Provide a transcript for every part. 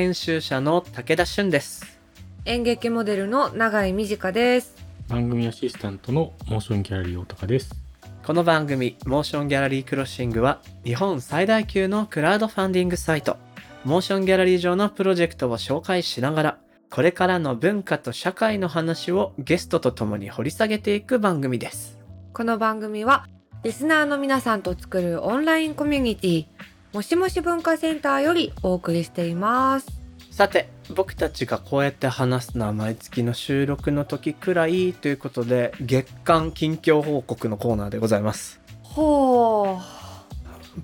編集者の武田俊です演劇モデルの永井美智香です。番組アシスタントのモーションギャラリー大高です。この番組モーションギャラリークロッシングは日本最大級のクラウドファンディングサイトモーションギャラリー上のプロジェクトを紹介しながらこれからの文化と社会の話をゲストと共に掘り下げていく番組ですこの番組はリスナーの皆さんと作るオンラインコミュニティもしもし文化センターよりお送りしています。さて僕たちがこうやって話すのは毎月の収録の時くらいということで月間近況報告のコーナーでございますほ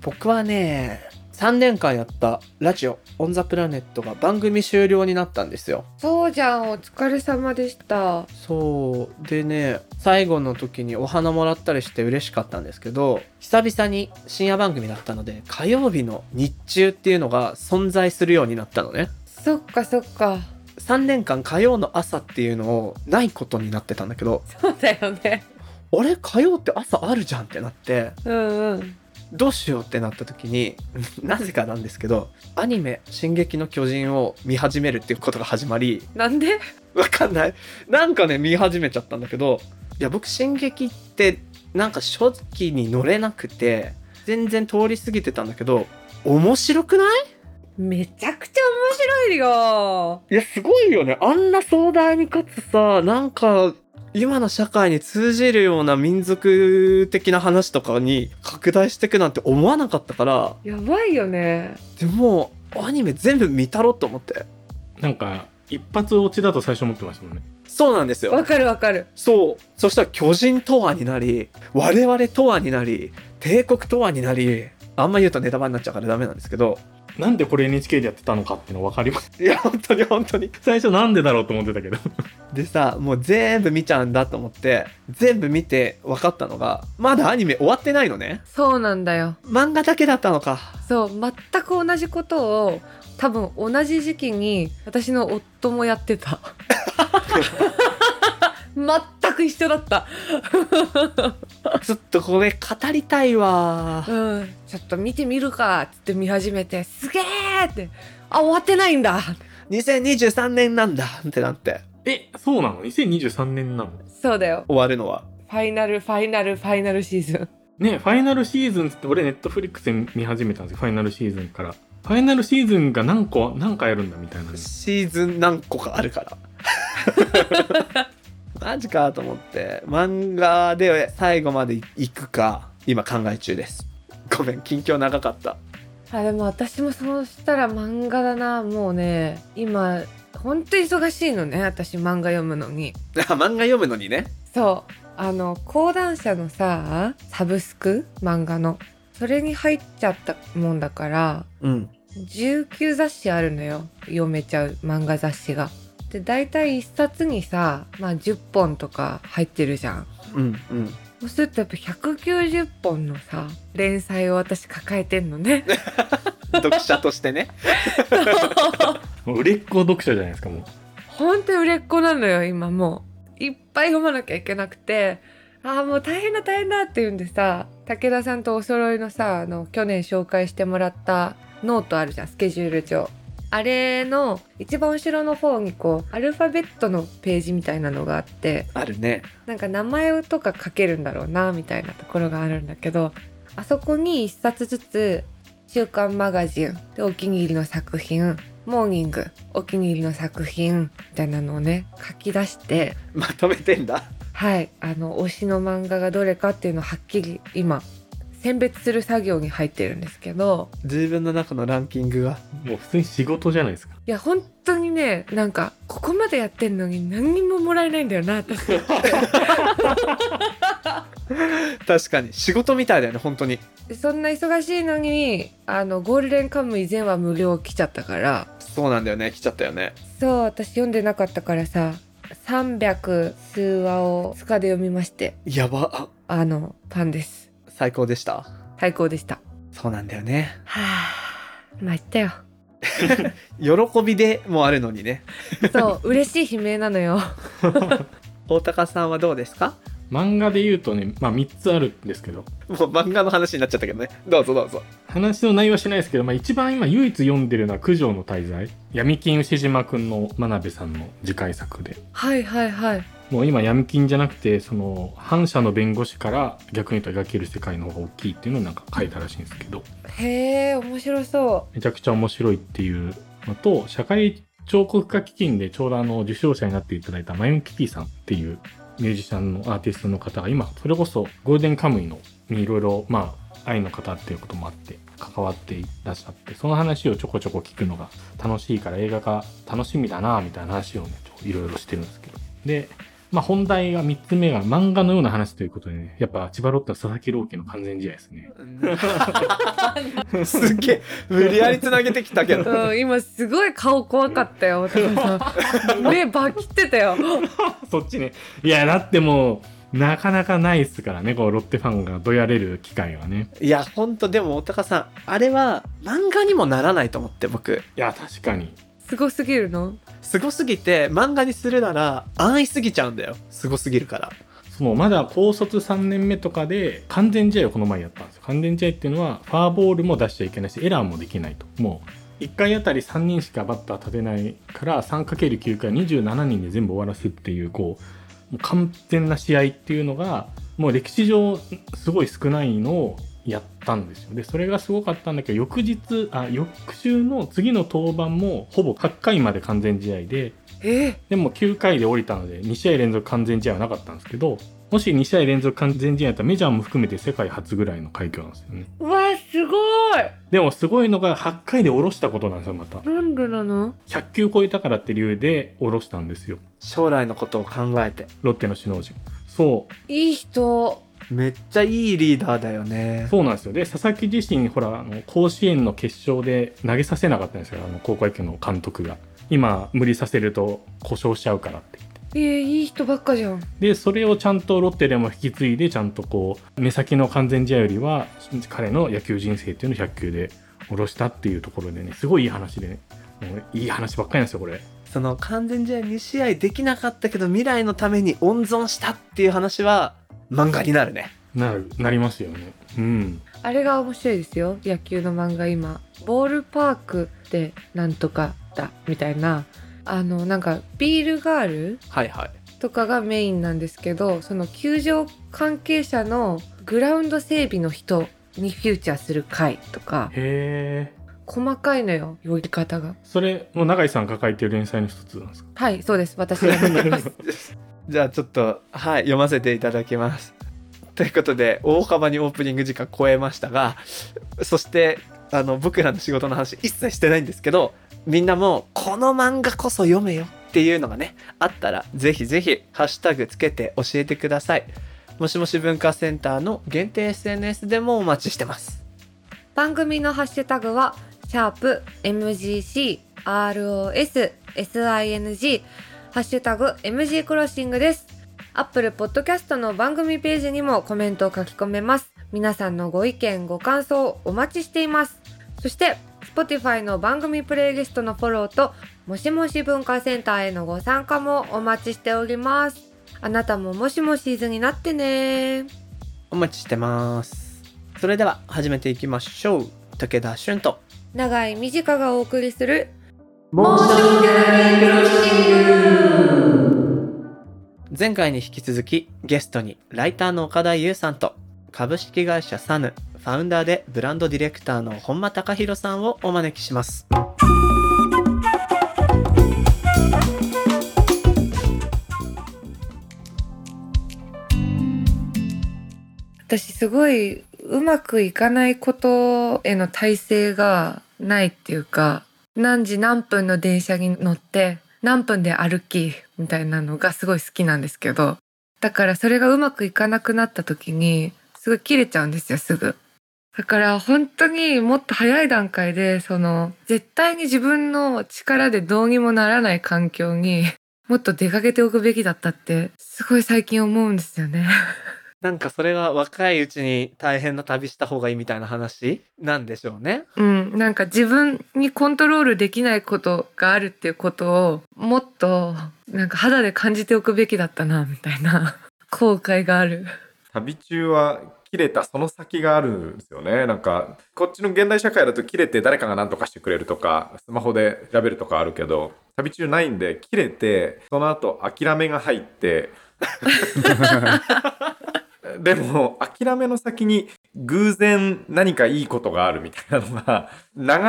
僕はね3年間やったラジオオンザプラネットが番組終了になったんですよう。そうじゃん、お疲れ様でした。そうでね最後の時にお花もらったりして嬉しかったんですけど久々に深夜番組だったので火曜日の日中っていうのが存在するようになったのねそっかそっか。3年間火曜の朝っていうのをないことになってたんだけどそうだよね。あれ火曜って朝あるじゃんってなってうんうん。どうしようってなった時に なぜかなんですけどアニメ「進撃の巨人」を見始めるっていうことが始まりなんで？わかんない。なんかね見始めちゃったんだけどいや僕「進撃」ってなんか初期に乗れなくて全然通り過ぎてたんだけど面白くない？めちゃくちゃ面白いよ。いやすごいよね。あんな壮大にかつさなんか今の社会に通じるような民族的な話とかに拡大していくなんて思わなかったからやばいよね。でもアニメ全部見たろと思ってなんか、一発落ちだと最初思ってましたもんね。そうなんですよわかるわかる。そうそしたら巨人とはになり我々とはになり帝国とはになりあんま言うとネタバレになっちゃうからダメなんですけどなんでこれ NHK でやってたのかっていうの分かります。いや本当に本当に最初なんでだろうと思ってたけど。でさもう全部見ちゃうんだと思って全部見て分かったのがまだアニメ終わってないのねそうなんだよ。漫画だけだったのかそう全く同じことを多分同じ時期に私の夫もやってた 全く一緒だった。ちょっとこれ語りたいわ。うん。ちょっと見てみるかっつって見始めてすげーって。あ終わってないんだ。2023年なんだ。ってなって。え、そうなの ?2023 年なの？そうだよ。終わるのは。ファイナルファイナルファイナルシーズン。ね、ファイナルシーズンって俺ネットフリックスで見始めたんですよ。ファイナルシーズンから。ファイナルシーズンが何個、何回あるんだみたいなね。シーズン何個かあるから マジかと思って漫画で最後まで行くか今考え中です。ごめん近況長かった。あでも私もそうしたら漫画だな。もうね今ほんと忙しいのね私漫画読むのに。あ漫画読むのにね。そう。あの講談社のさサブスク？漫画の。それに入っちゃったもんだからうん。19雑誌あるのよ。読めちゃう漫画雑誌が。で大体1冊にさ、まあ、10本とか入ってるじゃん。うんうんそうするとやっぱ190本のさ連載を私抱えてんのね。読者としてねもう 売れっ子読者じゃないですか、もう。ほんと売れっ子なのよ今もういっぱい読まなきゃいけなくてああもう大変だ大変だって言うんでさ武田さんとお揃いのさあの去年紹介してもらったノートあるじゃんスケジュール帳あれの一番後ろの方にこうアルファベットのページみたいなのがあってあるね。なんか名前とか書けるんだろうなみたいなところがあるんだけどあそこに一冊ずつ「週刊マガジン」でお気に入りの作品「モーニング」お気に入りの作品みたいなのをね書き出してまとめてんだ。はいあの推しの漫画がどれかっていうのをはっきり今選別する作業に入ってるんですけど自分の中のランキングがもう普通に仕事じゃないですか。いや本当にねなんかここまでやってんのに何にももらえないんだよな私。確かに仕事みたいだよね本当に。そんな忙しいのにあのゴールデンカムイ前は無料来ちゃったから。そうなんだよね来ちゃったよね。そう私読んでなかったからさ300数話を2日で読みまして。やば。ああのファンです最高でした？最高でした。そうなんだよね。はあ参ったよ。喜びでもあるのにね。そう嬉しい悲鳴なのよ。大高さんはどうですか？漫画で言うとね、まあ3つあるんですけど、もう漫画の話になっちゃったけどね。どうぞどうぞ。話の内容はしないですけど、まあ一番今唯一読んでるのは九条の大罪。闇金牛島くんの真鍋さんの次回作で。はいはいはいもう今闇金じゃなくて、その反社の弁護士から逆に言うと描ける世界の方が大きいっていうのをなんか書いたらしいんですけど、へえ面白そめちゃくちゃ面白いっていうのと、社会彫刻家基金でちょうどあの受賞者になっていただいたマヨンキティさんっていうミュージシャンのアーティストの方が今、それこそゴールデンカムイのにいろいろ、まあ、愛の方っていうこともあって、関わっていらっしゃって、その話をちょこちょこ聞くのが楽しいから映画が楽しみだなみたいな話をね、いろいろしてるんですけど。で、まあ本題が3つ目が漫画のような話ということでね、やっぱ千葉ロッテは佐々木朗希の完全試合ですね。すっげえ、無理やりつなげてきたけど。う、うん、今すごい顔怖かったよ高さん目バキってたよそっちね。いや、だってもう、なかなかないっすからね、こう、ロッテファンがどやれる機会はね。いや、ほんと、でも、おたかさん、あれは漫画にもならないと思って、僕。いや、確かに。すごすぎるの？すごすぎて、漫画にするなら、安易すぎちゃうんだよ。すごすぎるから。その、まだ高卒3年目とかで、完全試合をこの前やったんですよ。完全試合っていうのは、ファーボールも出しちゃいけないし、エラーもできないと。もう、1回あたり3人しかバッター立てないから、3×9 回27人で全部終わらすっていう、こう、もう完全な試合っていうのが、もう歴史上、すごい少ないのをやったんですよ。で、それがすごかったんだけど、翌日、あ、翌週の次の登板も、ほぼ8回まで完全試合で、えでも9回で降りたので2試合連続完全試合はなかったんですけどもし2試合連続完全試合だったらメジャーも含めて世界初ぐらいの快挙なんですよね。うわすごい。でもすごいのが8回で降ろしたことなんですよまた。なんでなの？100球超えたからって理由で降ろしたんですよ。将来のことを考えて。ロッテの首脳陣。そう。いい人めっちゃいいリーダーだよね。そうなんですよ。で佐々木自身ほらあの甲子園の決勝で投げさせなかったんですよ。あの高校野球の監督が。今無理させると故障しちゃうからってえー、いい人ばっかじゃん。でそれをちゃんとロッテでも引き継いでちゃんとこう目先の完全試合よりは彼の野球人生っていうのを100球で下ろしたっていうところでねすごいいい話でね。もういい話ばっかりなんですよこれ。その完全試合2試合できなかったけど未来のために温存したっていう話は漫画になるね。なるなりますよね。うん。あれが面白いですよ。野球の漫画今。ボールパークでなんとかだみたいな。あのなんかビールガールはいはい。とかがメインなんですけどその球場関係者のグラウンド整備の人にフューチャーする回とか。へえ細かいのよ呼び方が。それもう永井さん抱えてる連載の一つなんですか？はいそうです。私が読んでます じゃあちょっと、はい、読ませていただきます。ということで、大幅にオープニング時間超えましたが、そして、あの、僕らの仕事の話一切してないんですけど、みんなも、この漫画こそ読めよっていうのがね、あったら、ぜひぜひ、ハッシュタグつけて教えてください。もしもし文化センターの限定 SNS でもお待ちしてます。番組のハッシュタグはシャープ MGC ROS SING ハッシュタグ MG クロッシングです。アップルポッドキャストの番組ページにもコメントを書き込めます。皆さんのご意見、ご感想お待ちしています。そして、Spotify の番組プレイリストのフォローと、もしもし文化センターへのご参加もお待ちしております。あなたももしもしーずになってねお待ちしてます。それでは、始めていきましょう。武田俊と、長い短がお送りするモーションギャラリークロッシング前回に引き続きゲストにライターの岡田優さんと株式会社サヌファウンダーでブランドディレクターの本間隆弘さんをお招きします。私すごいうまくいかないことへの耐性がないっていうか何時何分の電車に乗って何分で歩きみたいなのがすごい好きなんですけどだからそれがうまくいかなくなった時にすごい切れちゃうんですよすぐ。だから本当にもっと早い段階でその絶対に自分の力でどうにもならない環境にもっと出かけておくべきだったってすごい最近思うんですよね。なんかそれが若いうちに大変な旅した方がいいみたいな話？なんでしょうねうん、なんか自分にコントロールできないことがあるっていうことをもっとなんか肌で感じておくべきだったなみたいな 後悔がある。旅中は切れたその先があるんですよね。なんか、こっちの現代社会だと切れて誰かが何とかしてくれるとか、スマホで調べるとかあるけど、旅中ないんで、切れて、その後諦めが入って、でも、諦めの先に偶然何かいいことがあるみたいなのが、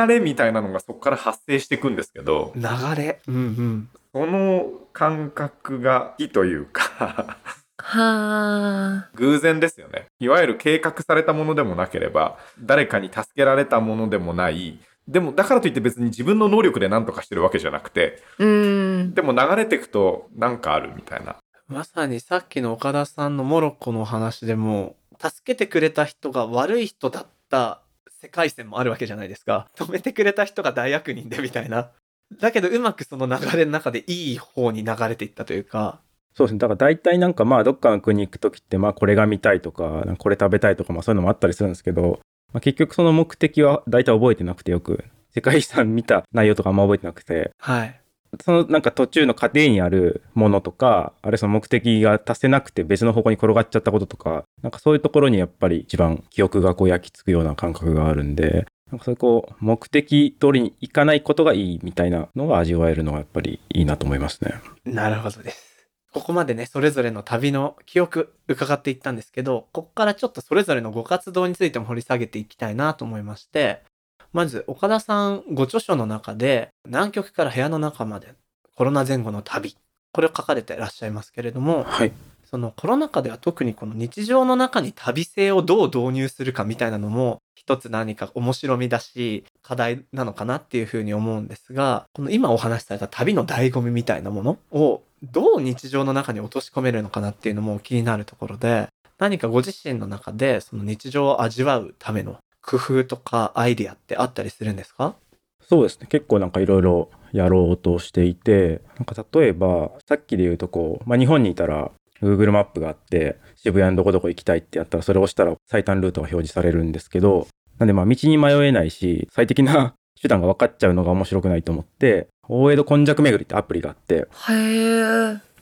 流れみたいなのがそこから発生していくんですけど、流れ。うんうん。その感覚がいいというか、はあ。偶然ですよね。いわゆる計画されたものでもなければ、誰かに助けられたものでもない。でも、だからといって別に自分の能力で何とかしてるわけじゃなくて、うん。でも流れていくとなんかあるみたいな。まさにさっきの岡田さんのモロッコの話でも、助けてくれた人が悪い人だった世界線もあるわけじゃないですか。止めてくれた人が大悪人でみたいな。だけどうまくその流れの中でいい方に流れていったというか。そうですね。だから大体なんかまあどっかの国行く時ってまあこれが見たいとか、これ食べたいとかまあそういうのもあったりするんですけど、まあ、結局その目的は大体覚えてなくてよく、世界遺産見た内容とかあんま覚えてなくて、はい。そのなんか途中の過程にあるものとか、あるいはその目的が達せなくて別の方向に転がっちゃったこととか、なんかそういうところにやっぱり一番記憶がこう焼き付くような感覚があるんで、なんかそういうこう目的通りにいかないことがいいみたいなのが味わえるのがやっぱりいいなと思いますね。なるほどです。ここまでね、それぞれの旅の記憶伺っていったんですけど、ここからちょっとそれぞれのご活動についても掘り下げていきたいなと思いまして、まず岡田さんご著書の中で、南極から部屋の中までコロナ前後の旅、これを書かれてらっしゃいますけれども、はい。そのコロナ禍では特にこの日常の中に旅性をどう導入するかみたいなのも一つ何か面白みだし課題なのかなっていうふうに思うんですがこの今お話しされた旅の醍醐味みたいなものをどう日常の中に落とし込めるのかなっていうのも気になるところで何かご自身の中でその日常を味わうための工夫とかアイディアってあったりするんですか？そうですね。結構なんかいろいろやろうとしていて、なんか例えば、さっきで言うとこう、まあ日本にいたら Google マップがあって、渋谷のどこどこ行きたいってやったら、それを押したら最短ルートが表示されるんですけど、なんでまあ道に迷えないし、最適な 手段が分かっちゃうのが面白くないと思って、大江戸今昔巡りってアプリがあって。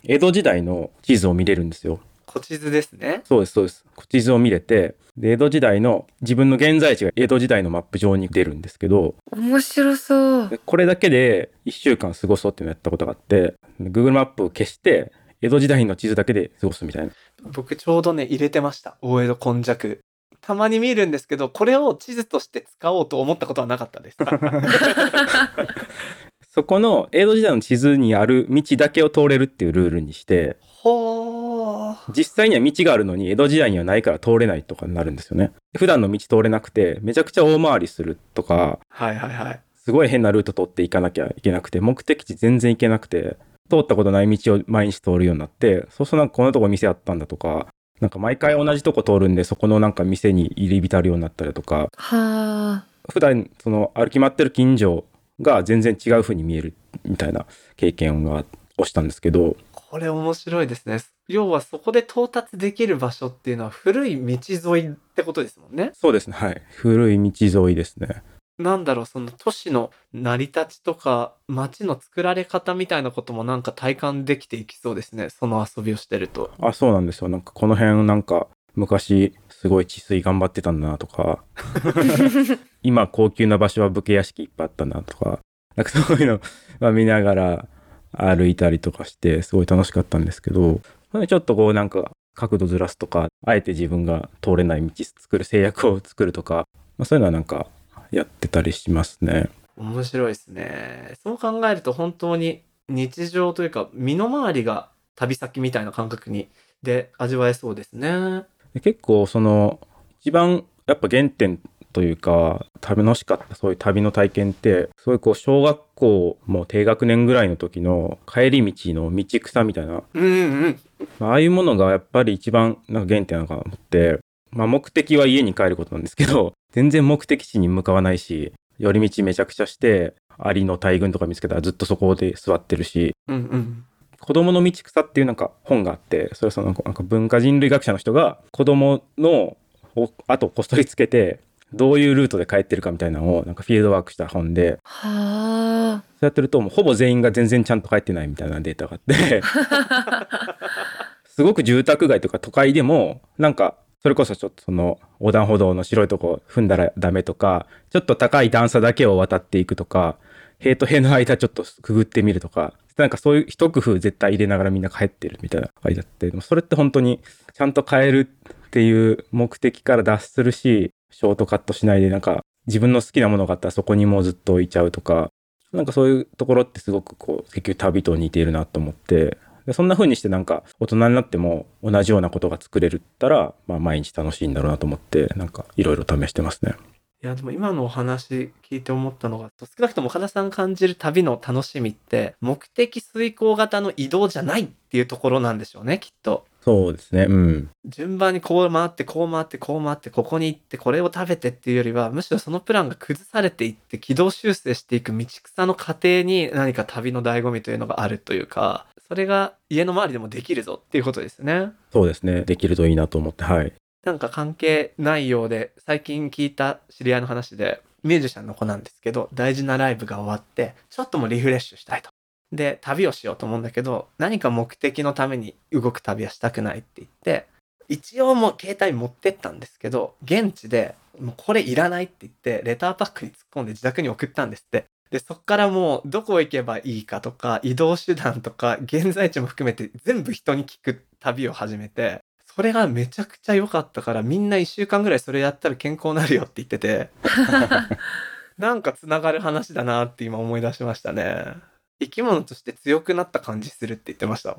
江戸時代の地図を見れるんですよ。古地図ですねそうです、そうです。地図を見れて、で、江戸時代の自分の現在地が江戸時代のマップ上に出るんですけど、面白そう。でこれだけで1週間過ごそうっていうのをやったことがあって、Google マップを消して、江戸時代の地図だけで過ごすみたいな。僕ちょうどね入れてました大江戸今昔たまに見るんですけどこれを地図として使おうと思ったことはなかったです そこの江戸時代の地図にある道だけを通れるっていうルールにして、ほー実際には道があるのに江戸時代にはないから通れないとかになるんですよね。普段の道通れなくて、めちゃくちゃ大回りするとか、はいはいはいすごい変なルート通っていかなきゃいけなくて、目的地全然行けなくて、通ったことない道を毎日通るようになって、そうするとなんかこのとこ店あったんだとか、なんか毎回同じとこ通るんで、そこのなんか店に入り浸るようになったりとか、はあ。普段その歩き回ってる近所が全然違う風に見えるみたいな経験がをしたんですけど、これ面白いですね要はそこで到達できる場所っていうのは古い道沿いってことですもんね。そうですね、はい。古い道沿いですね。なんだろうその都市の成り立ちとか街の作られ方みたいなこともなんか体感できていきそうですね。その遊びをしてると。あ、そうなんですよ。なんかこの辺なんか昔すごい治水頑張ってたんだなとか、今高級な場所は武家屋敷いっぱいあったなとか、なんかそういうのまあ見ながら歩いたりとかしてすごい楽しかったんですけど、それちょっとこうなんか角度ずらすとか、あえて自分が通れない道作る制約を作るとか、まあ、そういうのはなんかやってたりしますね。面白いですね。そう考えると本当に日常というか身の回りが旅先みたいな感覚にで味わえそうですね。で結構その一番やっぱ原点というか楽しかったそういう旅の体験ってそういうこう小学校も低学年ぐらいの時の帰り道の道草みたいなうんうん。まあああいうものがやっぱり一番なんか原点なのかなと思って、まあ、目的は家に帰ることなんですけど 全然目的地に向かわないし寄り道めちゃくちゃしてアリの大群とか見つけたらずっとそこで座ってるしうんうん。子供の道草っていうなんか本があって、それはそのなんか文化人類学者の人が子供のお後をこっそりつけて、どういうルートで帰ってるかみたいなのをなんかフィールドワークした本で、はそうやってるともうほぼ全員が全然ちゃんと帰ってないみたいなデータがあって、すごく住宅街とか都会でも、なんか、それこそちょっとその横断歩道の白いとこ踏んだらダメとか、ちょっと高い段差だけを渡っていくとか、塀と塀の間ちょっとくぐってみるとか、なんかそういう一工夫絶対入れながらみんな帰ってるみたいな書いてあって、でもそれって本当にちゃんと変えるっていう目的から脱するし、ショートカットしないでなんか自分の好きなものがあったらそこにもうずっと置いちゃうとか、なんかそういうところってすごくこう、結局旅と似ているなと思って、でそんな風にしてなんか大人になっても同じようなことが作れるったら、まあ毎日楽しいんだろうなと思って、なんかいろいろ試してますね。いやでも今のお話聞いて思ったのが少なくとも岡田さん感じる旅の楽しみって目的遂行型の移動じゃないっていうところなんでしょうねきっと。そうですね。うん。順番にこう回ってこう回ってこう回ってここに行ってこれを食べてっていうよりはむしろそのプランが崩されていって軌道修正していく道草の過程に何か旅の醍醐味というのがあるというかそれが家の周りでもできるぞっていうことですね。そうですね。できるといいなと思って、はい。なんか関係ないようで最近聞いた知り合いの話でミュージシャンの子なんですけど大事なライブが終わってちょっともうリフレッシュしたいと。で旅をしようと思うんだけど何か目的のために動く旅はしたくないって言って一応もう携帯持ってったんですけど現地でもうこれいらないって言ってレターパックに突っ込んで自宅に送ったんですって。でそっからもうどこ行けばいいかとか移動手段とか現在地も含めて全部人に聞く旅を始めてそれがめちゃくちゃ良かったからみんな1週間ぐらいそれやったら健康になるよって言ってて なんかつながる話だなって今思い出しましたね生き物として強くなった感じするって言ってました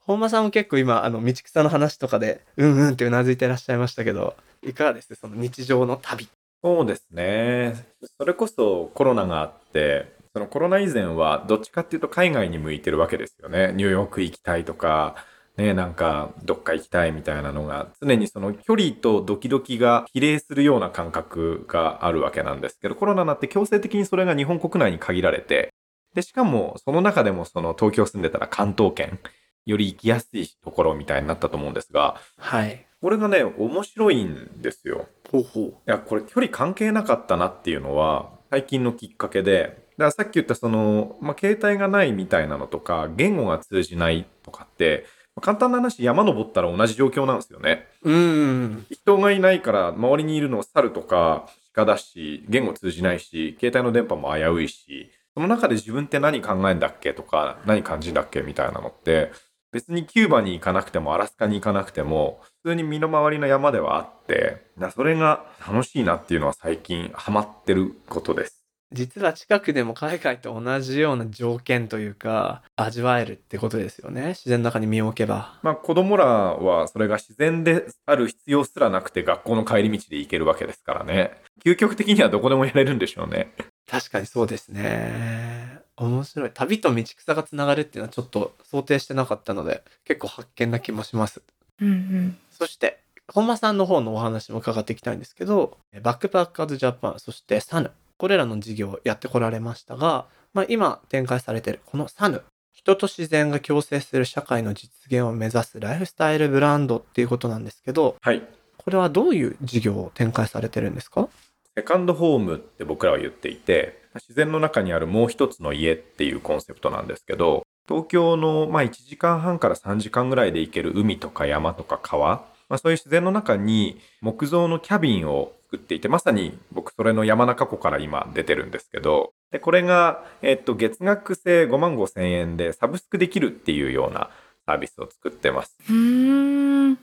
本間さんも結構今あの道草の話とかでうんうんってうなずいてらっしゃいましたけどいかがです？その日常の旅そうですね。それこそコロナがあって、そのコロナ以前はどっちかっていうと海外に向いてるわけですよね。ニューヨーク行きたいとか、ね、なんかどっか行きたいみたいなのが、常にその距離とドキドキが比例するような感覚があるわけなんですけど、コロナになって強制的にそれが日本国内に限られて、で、しかもその中でもその東京住んでたら関東圏、より行きやすいところみたいになったと思うんですが、はいこれがね、面白いんですよ。ほうほういや、これ距離関係なかったなっていうのは、最近のきっかけで、だからさっき言ったその、まあ、携帯がないみたいなのとか、言語が通じないとかって、まあ簡単な話、山登ったら同じ状況なんですよね。うーん人がいないから、周りにいるの猿とか鹿だし、言語通じないし、携帯の電波も危ういし、その中で自分って何考えんだっけとか、何感じんだっけみたいなのって、別にキューバに行かなくても、アラスカに行かなくても、普通に身の回りの山ではあって、だそれが楽しいなっていうのは最近ハマってることです。実は近くでも海外と同じような条件というか味わえるってことですよね自然の中に身を置けばまあ子供らはそれが自然である必要すらなくて学校の帰り道で行けるわけですからね。究極的にはどこでもやれるんでしょうね。確かにそうですね面白い旅と道草がつながるっていうのはちょっと想定してなかったので結構発見な気もしますうんうん。そして本間さんの方のお話も伺っていきたいんですけどバックパッカーズジャパンそしてサヌこれらの事業をやってこられましたが、まあ、今展開されているこのサヌ人と自然が共生する社会の実現を目指すライフスタイルブランドっていうことなんですけどはい。これはどういう事業を展開されてるんですか？セカンドホームって僕らは言っていて、自然の中にあるもう一つの家っていうコンセプトなんですけど、東京のまあ1時間半から3時間ぐらいで行ける海とか山とか川、まあ、そういう自然の中に木造のキャビンを作っていて、まさに僕それの山中湖から今出てるんですけど、で、これが、えっと、月額制5万5千円でサブスクできるっていうようなサービスを作ってます。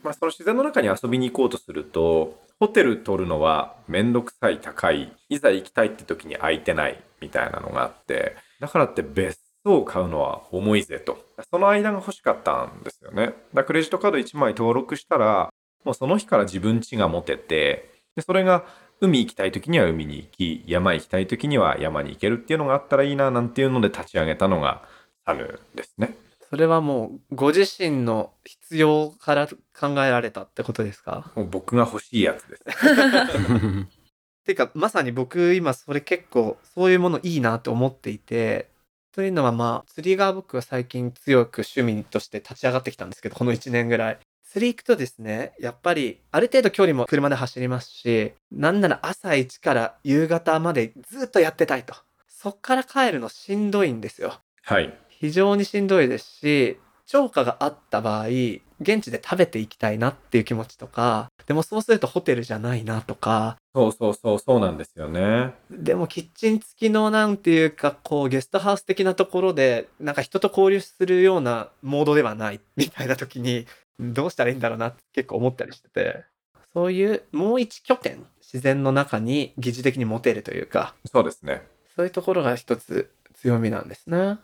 まあ、その自然の中に遊びに行こうとすると、ホテル取るのはめんどくさい高い、いざ行きたいって時に空いてないみたいなのがあって、だからって別荘を買うのは重いぜと。その間が欲しかったんですよね。だクレジットカード1枚登録したら、もうその日から自分家が持てて、でそれが海行きたい時には海に行き、山行きたい時には山に行けるっていうのがあったらいいななんていうので立ち上げたのがサヌですね。それはもうご自身の必要から考えられたってことですか？もう僕が欲しいやつです。ていうかまさに僕今それ結構そういうものいいなと思っていてというのはまあ釣りが僕は最近強く趣味として立ち上がってきたんですけどこの1年ぐらい釣り行くとですねやっぱりある程度距離も車で走りますしなんなら朝1から夕方までずっとやってたいとそっから帰るのしんどいんですよはい。非常にしんどいですし超過があった場合、現地で食べていきたいなっていう気持ちとか、でもそうするとホテルじゃないなとか、そうそうそう、そうなんですよね。でもキッチン付きのなんていうか、こうゲストハウス的なところで、なんか人と交流するようなモードではないみたいな時に、どうしたらいいんだろうなって結構思ったりしてて、そういうもう一拠点、自然の中に疑似的に持てるというか、そうですね。そういうところが一つ強みなんですね。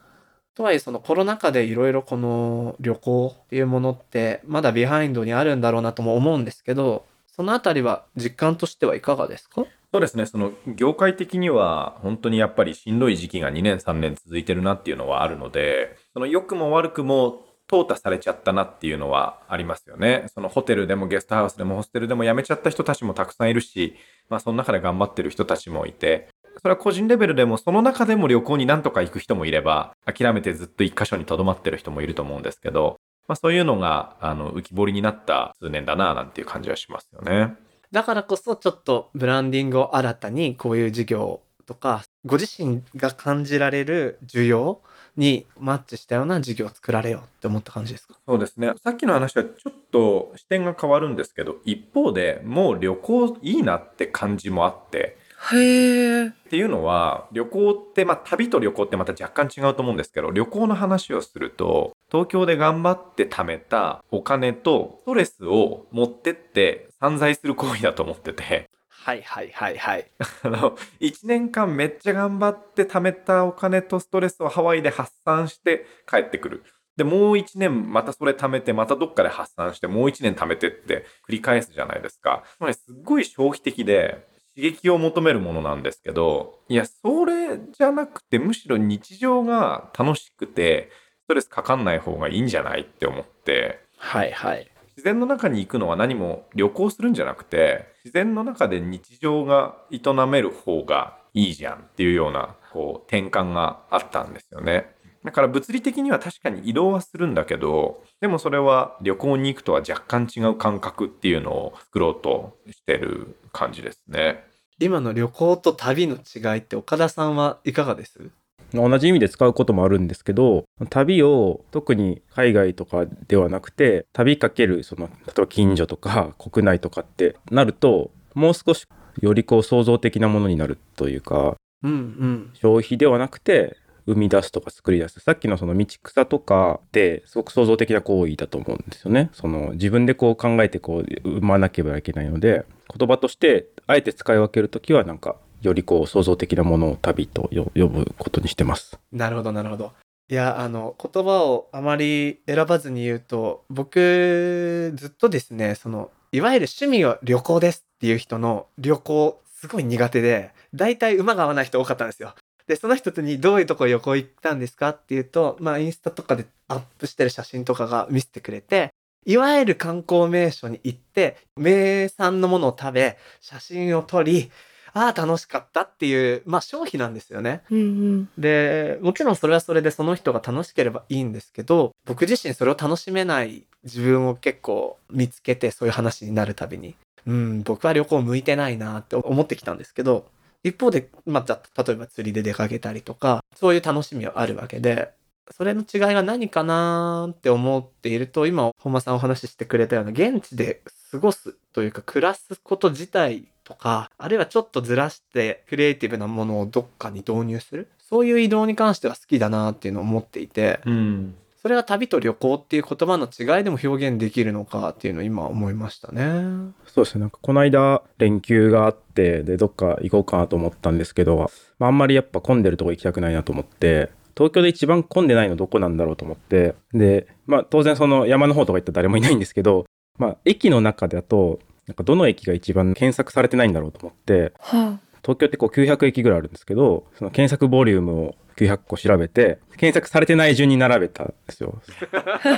とはいえそのコロナ禍でいろいろこの旅行っていうものってまだビハインドにあるんだろうなとも思うんですけど、そのあたりは実感としてはいかがですか？そうですね。その業界的には本当にやっぱりしんどい時期が2年3年続いてるなっていうのはあるので、その良くも悪くも淘汰されちゃったなっていうのはありますよね。そのホテルでもゲストハウスでもホステルでも辞めちゃった人たちもたくさんいるし、まあその中で頑張ってる人たちもいて、それは個人レベルでもその中でも旅行に何とか行く人もいれば、諦めてずっと一箇所に留まってる人もいると思うんですけど、まあそういうのがあの浮き彫りになった数年だななんていう感じはしますよね。だからこそちょっとブランディングを新たにこういう事業とか、ご自身が感じられる需要にマッチしたような事業を作られようって思った感じですか？そうですね。さっきの話はちょっと視点が変わるんですけど、一方でもう旅行いいなって感じもあって、へえ。っていうのは、旅行って、まあ旅と旅行ってまた若干違うと思うんですけど、旅行の話をすると、東京で頑張って貯めたお金とストレスを持ってって散財する行為だと思ってて、はいはいはいはい。あの、1年間めっちゃ頑張って貯めたお金とストレスをハワイで発散して帰ってくる。で、もう1年またそれ貯めて、またどっかで発散して、もう1年貯めてって繰り返すじゃないですか。つまりすっごい消費的で、刺激を求めるものなんですけど、いや、それじゃなくて、むしろ日常が楽しくて、ストレスかかんない方がいいんじゃないって思って、はいはい。自然の中に行くのは何も旅行するんじゃなくて自然の中で日常が営める方がいいじゃんっていうようなこう転換があったんですよね。だから物理的には確かに移動はするんだけどでもそれは旅行に行くとは若干違う感覚っていうのを作ろうとしてる感じですね。今の旅行と旅の違いって岡田さんはいかがです？同じ意味で使うこともあるんですけど旅を特に海外とかではなくて旅かけるその例えば近所とか国内とかってなるともう少しよりこう創造的なものになるというかうんうん。消費ではなくて生み出すとか作り出すさっきのその道草とかってすごく創造的な行為だと思うんですよねその自分でこう考えてこう生まなければいけないので言葉としてあえて使い分けるときはなんかよりこう創造的なものを旅と呼ぶことにしてます。なるほどなるほど。いや、あの、言葉をあまり選ばずに言うと、僕、ずっとですね、その、いわゆる趣味は旅行ですっていう人の旅行、すごい苦手で、大体馬が合わない人多かったんですよ。で、その人にどういうとこ旅行行ったんですかっていうと、まあ、インスタとかでアップしてる写真とかが見せてくれて、いわゆる観光名所に行って、名産のものを食べ、写真を撮り、ああ、楽しかったっていう、まあ、消費なんですよね。うんうん。で、もちろんそれはそれでその人が楽しければいいんですけど、僕自身それを楽しめない自分を結構見つけてそういう話になるたびに、うん、僕は旅行向いてないなって思ってきたんですけど、一方で、まあ、じゃあ例えば釣りで出かけたりとか、そういう楽しみはあるわけで、それの違いが何かなーって思っていると、今、本間さんお話ししてくれたような、現地で過ごすというか、暮らすこと自体とか、あるいはちょっとずらして、クリエイティブなものをどっかに導入する。そういう移動に関しては好きだなっていうのを思っていて、うん。それが旅と旅行っていう言葉の違いでも表現できるのかっていうのを今思いましたね。そうですねなんかこの間連休があってでどっか行こうかなと思ったんですけど、まあ、あんまりやっぱ混んでるとこ行きたくないなと思って東京で一番混んでないのどこなんだろうと思って。でまあ当然その山の方とか行ったら誰もいないんですけどまあ駅の中だとなんかどの駅が一番検索されてないんだろうと思って。は東京ってこう900駅ぐらいあるんですけどその検索ボリュームを900個調べて検索されてない順に並べたんですよ。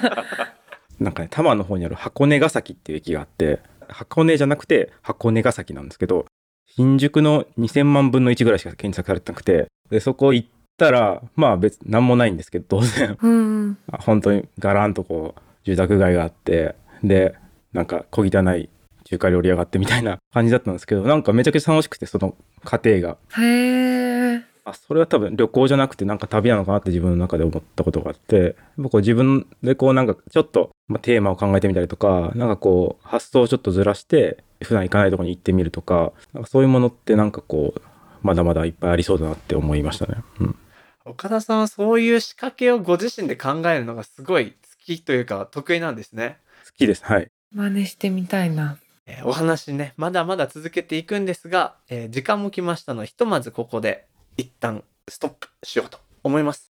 なんかね多摩の方にある箱根ヶ崎っていう駅があって箱根じゃなくて箱根ヶ崎なんですけど新宿の2000万分の1ぐらいしか検索されてなくてでそこ行ったらまあ別何もないんですけど当然あ。うん。本当にガランとこう住宅街があってでなんか小汚い中華料理屋があってみたいな感じだったんですけどなんかめちゃくちゃ楽しくてその過程がへえ。あそれは多分旅行じゃなくてなんか旅なのかなって自分の中で思ったことがあって僕は自分でこうなんかちょっと、まあ、テーマを考えてみたりとかなんかこう発想をちょっとずらして普段行かないところに行ってみるとかなんかそういうものってなんかこうまだまだいっぱいありそうだなって思いましたね。うん、岡田さんはそういう仕掛けをご自身で考えるのがすごい好きというか得意なんですね。好きです。はい。真似してみたいな。えーお話ね、まだまだ続けていくんですが、えー時間も来ましたので、ひとまずここで一旦ストップしようと思います。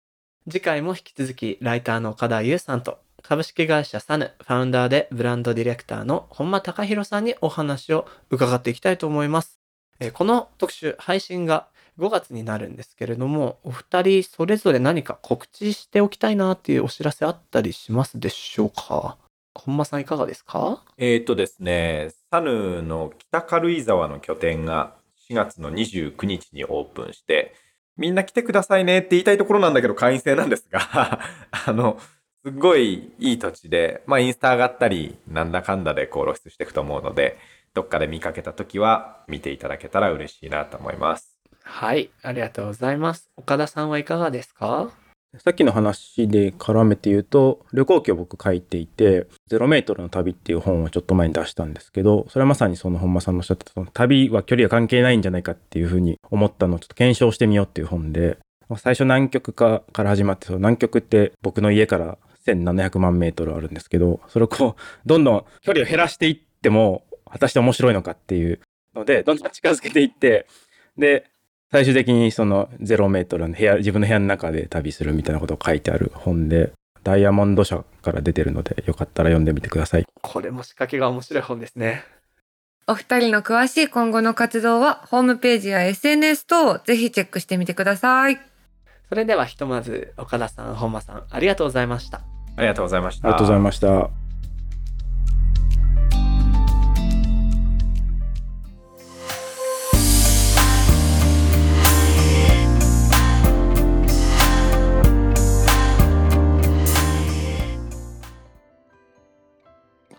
次回も引き続き、ライターの岡田優さんと、株式会社サヌ、ファウンダーでブランドディレクターの本間隆弘さんにお話を伺っていきたいと思います。えーこの特集、配信が5月になるんですけれども、お二人それぞれ何か告知しておきたいなっていうお知らせあったりしますでしょうか？本間さんいかがですか？えーとですね、サヌの北軽井沢の拠点が4月の29日にオープンして、みんな来てくださいねって言いたいところなんだけど会員制なんですが、あの、すっごいいい土地で、まあインスタ上がったり、なんだかんだでこう露出していくと思うので、どっかで見かけた時は見ていただけたら嬉しいなと思います。はい、ありがとうございます。岡田さんはいかがですか？さっきの話で絡めて言うと旅行記を僕書いていて「ゼロメートルの旅」っていう本をちょっと前に出したんですけどそれはまさにその本間さんのおっしゃってたその旅は距離が関係ないんじゃないかっていうふうに思ったのをちょっと検証してみようっていう本で最初南極かから始まってその南極って僕の家から1700万メートルあるんですけどそれをこうどんどん距離を減らしていっても果たして面白いのかっていうのでどんどん近づけていってで最終的にその0メートルの部屋自分の部屋の中で旅するみたいなことを書いてある本でダイヤモンド社から出てるのでよかったら読んでみてください。これも仕掛けが面白い本ですね。お二人の詳しい今後の活動はホームページや SNS 等をぜひチェックしてみてください。それではひとまず岡田さん、本間さん、ありがとうございました。ありがとうございました。ありがとうございました。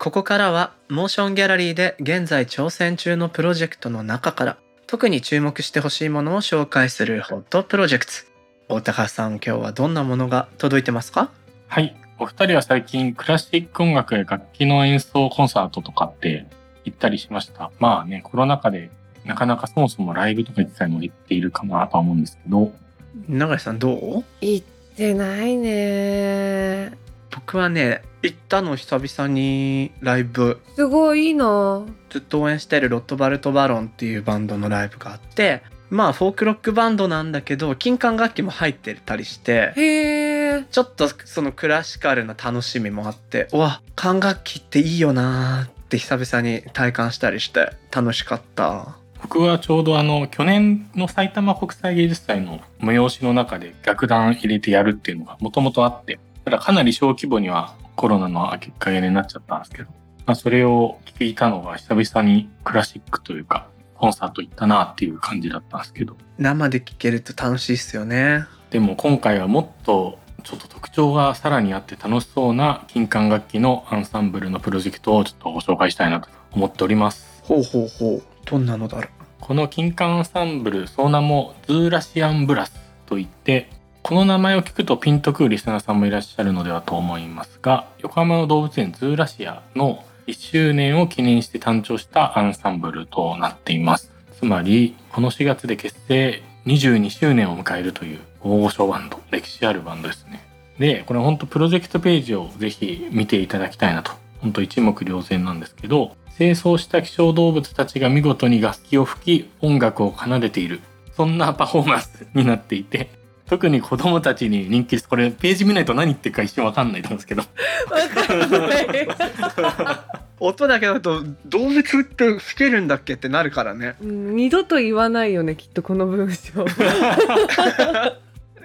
ここからは、モーションギャラリーで現在挑戦中のプロジェクトの中から、特に注目してほしいものを紹介するホットプロジェクト。大高さん、今日はどんなものが届いてますか？はい。お二人は最近クラシック音楽や楽器の演奏コンサートとかって行ったりしました？まあね、コロナ禍でなかなかそもそもライブとか自体も減っているかなとは思うんですけど、永井さんどう？行ってないね。僕はね、行ったの久々にライブすごいいいな。ずっと応援してるロットバルト・バロンっていうバンドのライブがあってまあフォークロックバンドなんだけど金管楽器も入ってたりしてへえ。ちょっとそのクラシカルな楽しみもあってうわ管楽器っていいよなーって久々に体感したりして楽しかった僕はちょうどあの、去年の埼玉国際芸術祭の催しの中で楽団入れてやるっていうのがもともとあって、ただかなり小規模にはコロナの結果になっちゃったんですけど、まあ、それを聞いたのが久々にクラシックというか、コンサート行ったなっていう感じだったんですけど、生で聴けると楽しいっすよね。でも今回はもっとちょっと特徴がさらにあって楽しそうな金管楽器のアンサンブルのプロジェクトをちょっとご紹介したいなと思っております。ほうほうほう。どんなのだろこの金管アンサンブル、その名もズーラシアンブラスといって、この名前を聞くとピンとくるリスナーさんもいらっしゃるのではと思いますが、横浜の動物園ズーラシアの1周年を記念して誕生したアンサンブルとなっています。つまり、この4月で結成22周年を迎えるという大御所バンド、歴史あるバンドですね。で、これ本当プロジェクトページをぜひ見ていただきたいなと。本当一目瞭然なんですけど、清掃した希少動物たちが見事に楽器を吹き音楽を奏でている。そんなパフォーマンスになっていて、特に子供たちに人気です。これページ見ないと何言ってるか一瞬わかんないと思うんですけど。わかんない。音だけだと動物って吹けるんだっけってなるからねうん二度と言わないよねきっとこの文章。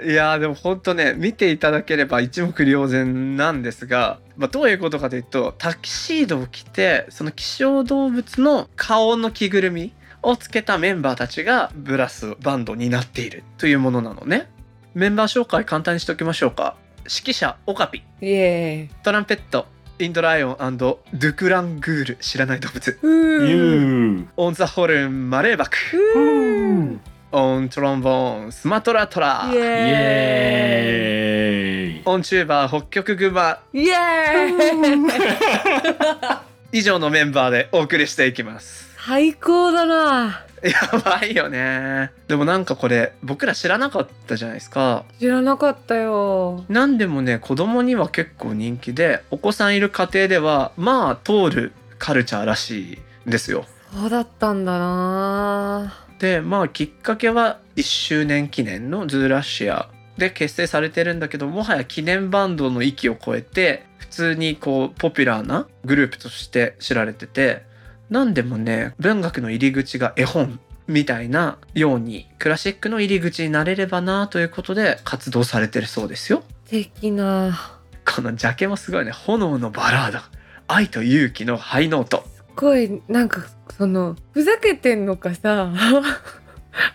いやーでも本当ね見ていただければ一目瞭然なんですが、まあ、どういうことかというとタキシードを着てその希少動物の顔の着ぐるみをつけたメンバーたちがブラスバンドになっているというものなのねメンバー紹介簡単にしておきましょうか。指揮者オカピ。イエトランペットインドライオンドゥクラングール知らない動物。 on the ホルンマレーバク。 on トロンボーンスマトラトラ。イエーイ。 on チューバー北極熊ーイイエーイ。以上のメンバーでお送りしていきます最高だな。やばいよね。でもなんかこれ僕ら知らなかったじゃないですか。知らなかったよ。なんでもね子供には結構人気でお子さんいる家庭ではまあ通るカルチャーらしいんですよ。そうだったんだな。でまあきっかけは1周年記念のズーラシアで結成されてるんだけどもはや記念バンドの域を超えて普通にこうポピュラーなグループとして知られててなんでもね文学の入り口が絵本みたいなようにクラシックの入り口になれればなということで活動されてるそうですよ。素敵な。このジャケもすごいね。炎のバラード。愛と勇気のハイノート。すごいなんかそのふざけてんのかさ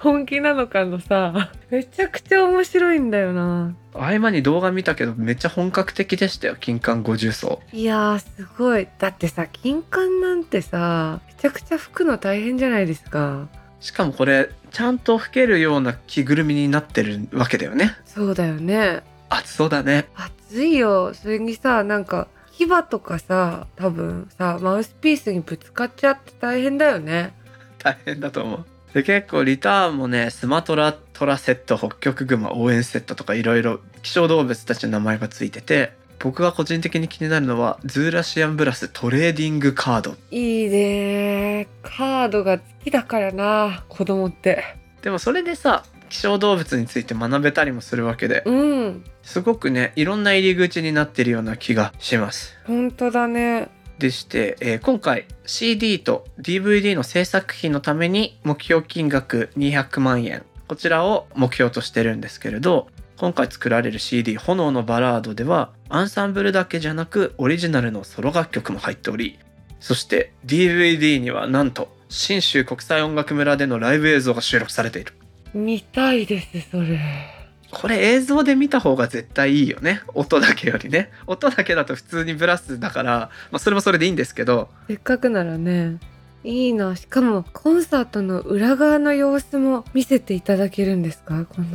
本気なのかのさめちゃくちゃ面白いんだよな。合間に動画見たけどめっちゃ本格的でしたよ金環五重奏いやーすごい。だってさ金管なんてさめちゃくちゃ拭くの大変じゃないですか。しかもこれちゃんと吹けるような着ぐるみになってるわけだよね。そうだよね。熱そうだね。熱いよ。それにさなんか牙とかさ多分さマウスピースにぶつかっちゃって大変だよね。大変だと思うで結構リターンもねスマトラトラセット北極熊応援セットとかいろいろ希少動物たちの名前がついてて僕が個人的に気になるのはズーラシアンブラストレーディングカード。いいね。カードが好きだからな子供って。でもそれでさ希少動物について学べたりもするわけでうん。すごくねいろんな入り口になってるような気がします。本当だねでして、えー今回 CD と DVD の制作費のために目標金額200万円。こちらを目標としてるんですけれど今回作られる CD「炎のバラード」ではアンサンブルだけじゃなくオリジナルのソロ楽曲も入っておりそして DVD にはなんと信州国際音楽村でのライブ映像が収録されている。見たいですそれ。これ映像で見た方が絶対いいよね。音だけよりね。音だけだと普通にブラスだから、まあ、それもそれでいいんですけど。せっかくならね。いいな。しかもコンサートの裏側の様子も見せていただけるんですか？この。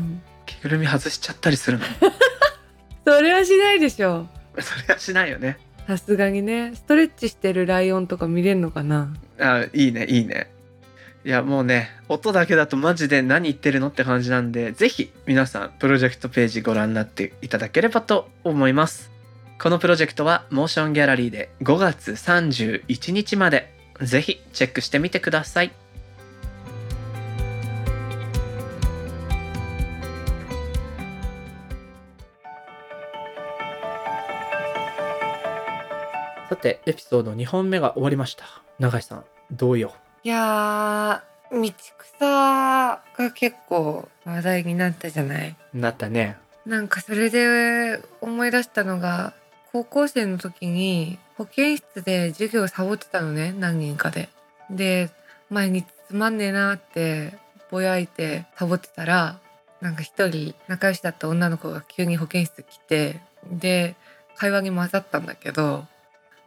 着ぐるみ外しちゃったりするの。それはしないでしょ。それはしないよね。さすがにね。ストレッチしてるライオンとか見れるのかな？あいいねいいねいやもうね音だけだとマジで何言ってるのって感じなんでぜひ皆さんプロジェクトページご覧になっていただければと思います。このプロジェクトはモーションギャラリーで5月31日まで。ぜひチェックしてみてください。さてエピソード2本目が終わりました。永井さんどうよ？いやー道草が結構話題になったじゃない？なったねなんかそれで思い出したのが高校生の時に保健室で授業をサボってたのね何人かで。で毎日つまんねえなってぼやいてサボってたらなんか一人仲良しだった女の子が急に保健室来てで会話に混ざったんだけど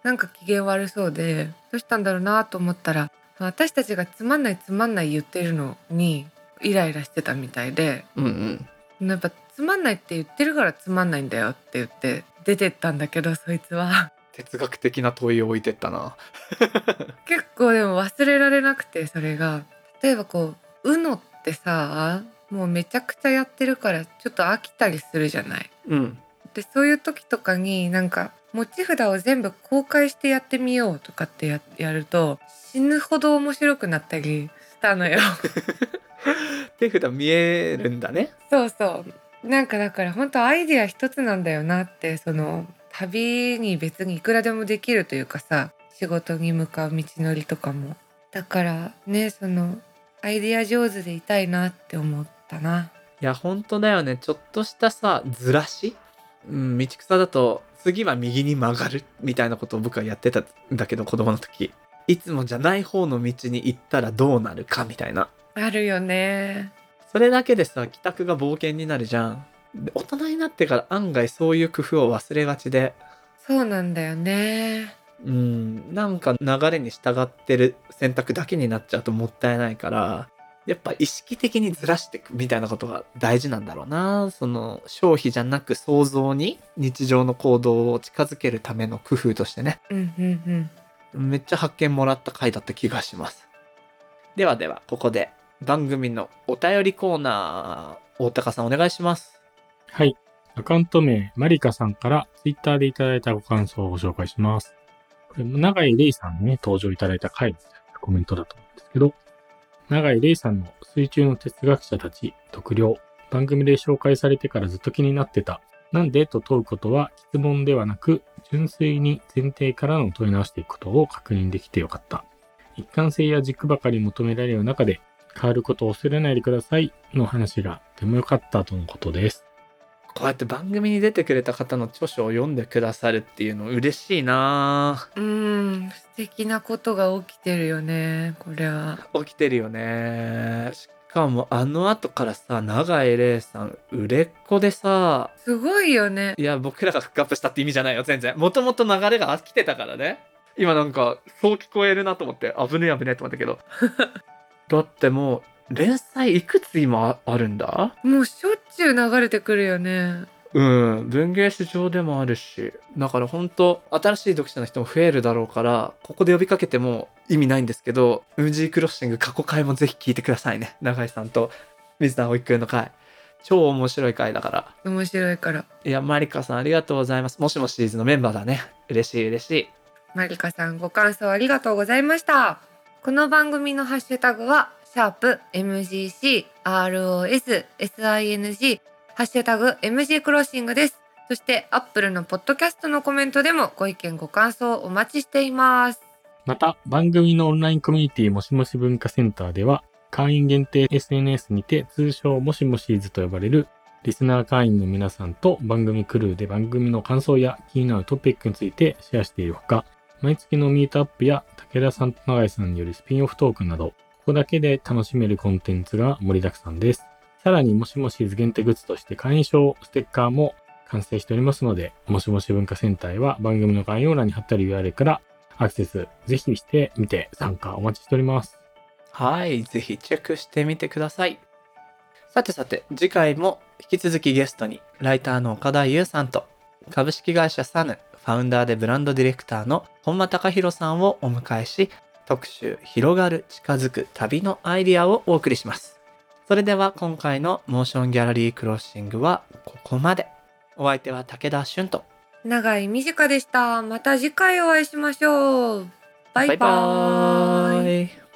なんか機嫌悪そうでどうしたんだろうなと思ったら私たちがつまんないつまんない言ってるのにイライラしてたみたいでうんうん。やっぱつまんないって言ってるからつまんないんだよって言って出てったんだけどそいつは。哲学的な問いを置いてったな。結構でも忘れられなくてそれが。例えばこう UNO ってさもうめちゃくちゃやってるからちょっと飽きたりするじゃない。うん。でそういう時とかになんか持ち札を全部公開してやってみようとかってややると死ぬほど面白くなったりしたのよ。手札見えるんだね。そうそう。なんかだから本当アイデア一つなんだよなってその旅に別にいくらでもできるというかさ仕事に向かう道のりとかも。だからねそのアイデア上手でいたいなって思ったな。いや本当だよね。ちょっとしたさずらし、うん、道草だと次は右に曲がるみたいなことを僕はやってたんだけど子供の時。いつもじゃない方の道に行ったらどうなるかみたいな。あるよね。それだけでさ帰宅が冒険になるじゃん。で大人になってから案外そういう工夫を忘れがちで。そうなんだよね。うんなんか流れに従ってる選択だけになっちゃうともったいないからやっぱ意識的にずらしていくみたいなことが大事なんだろうな。その消費じゃなく想像に日常の行動を近づけるための工夫としてね。うんうんうん。めっちゃ発見もらった回だった気がします。ではでは、ここで番組のお便りコーナー、大高さんお願いします。はい。アカウント名、マリカさんからツイッターでいただいたご感想をご紹介します。これ、長井玲さんにね、登場いただいた回のコメントだと思うんですけど、永井玲さんの水中の哲学者たち、特領、番組で紹介されてからずっと気になってた。なんで？と問うことは質問ではなく、純粋に前提からの問い直していくことを確認できてよかった。一貫性や軸ばかり求められる中で、変わることを恐れないでくださいの話がとても良かったとのことです。こうやって番組に出てくれた方の著書を読んでくださるっていうの嬉しいなうーん、素敵なことが起きてるよね、これは。起きてるよね。しかもあの後からさ、長井玲さん、売れっ子でさ、すごいよね。いや、僕らがフックアップしたって意味じゃないよ、全然。もともと流れが飽きてたからね。今なんか、そう聞こえるなと思って、危ねえ危ねえと思ったけど。だってもう、連載いくつ今あるんだ？もうしょっちゅう流れてくるよね。うん、文芸誌上でもあるし。だから本当新しい読者の人も増えるだろうから、ここで呼びかけても意味ないんですけど、ウージークロッシング過去回もぜひ聞いてくださいね。永井さんと水田葵くんの回。超面白い回だから。面白いから。いや、マリカさんありがとうございます。もしもシリーズのメンバーだね。嬉しい嬉しい。マリカさんご感想ありがとうございました。この番組のハッシュタグは、シャープ MGC ROS SING ハッシュタグ MG クロッシングです。そして、アップルのポッドキャストのコメントでもご意見ご感想お待ちしています。また、番組のオンラインコミュニティもしもし文化センターでは、会員限定 SNS にて通称もしもしーずと呼ばれるリスナー会員の皆さんと番組クルーで番組の感想や気になるトピックについてシェアしているほか、毎月のミートアップや武田さんと永井さんによるスピンオフトークなど、ここだけで楽しめるコンテンツが盛りだくさんです。さらにもしもしーず限定グッズとして会員証ステッカーも完成しておりますので、もしもし文化センターへは番組の概要欄に貼ってある URL からアクセスぜひしてみて参加お待ちしております。はい、ぜひチェックしてみてください。さてさて、次回も引き続きゲストに、ライターの岡田優さんと、株式会社サヌ、ファウンダーでブランドディレクターの本間隆弘さんをお迎えし、特集、広がる、近づく、旅のアイディアをお送りします。それでは今回のモーションギャラリークロッシングはここまで。お相手は武田俊と、長井美智香でした。また次回お会いしましょう。バイバーイ。バイバーイ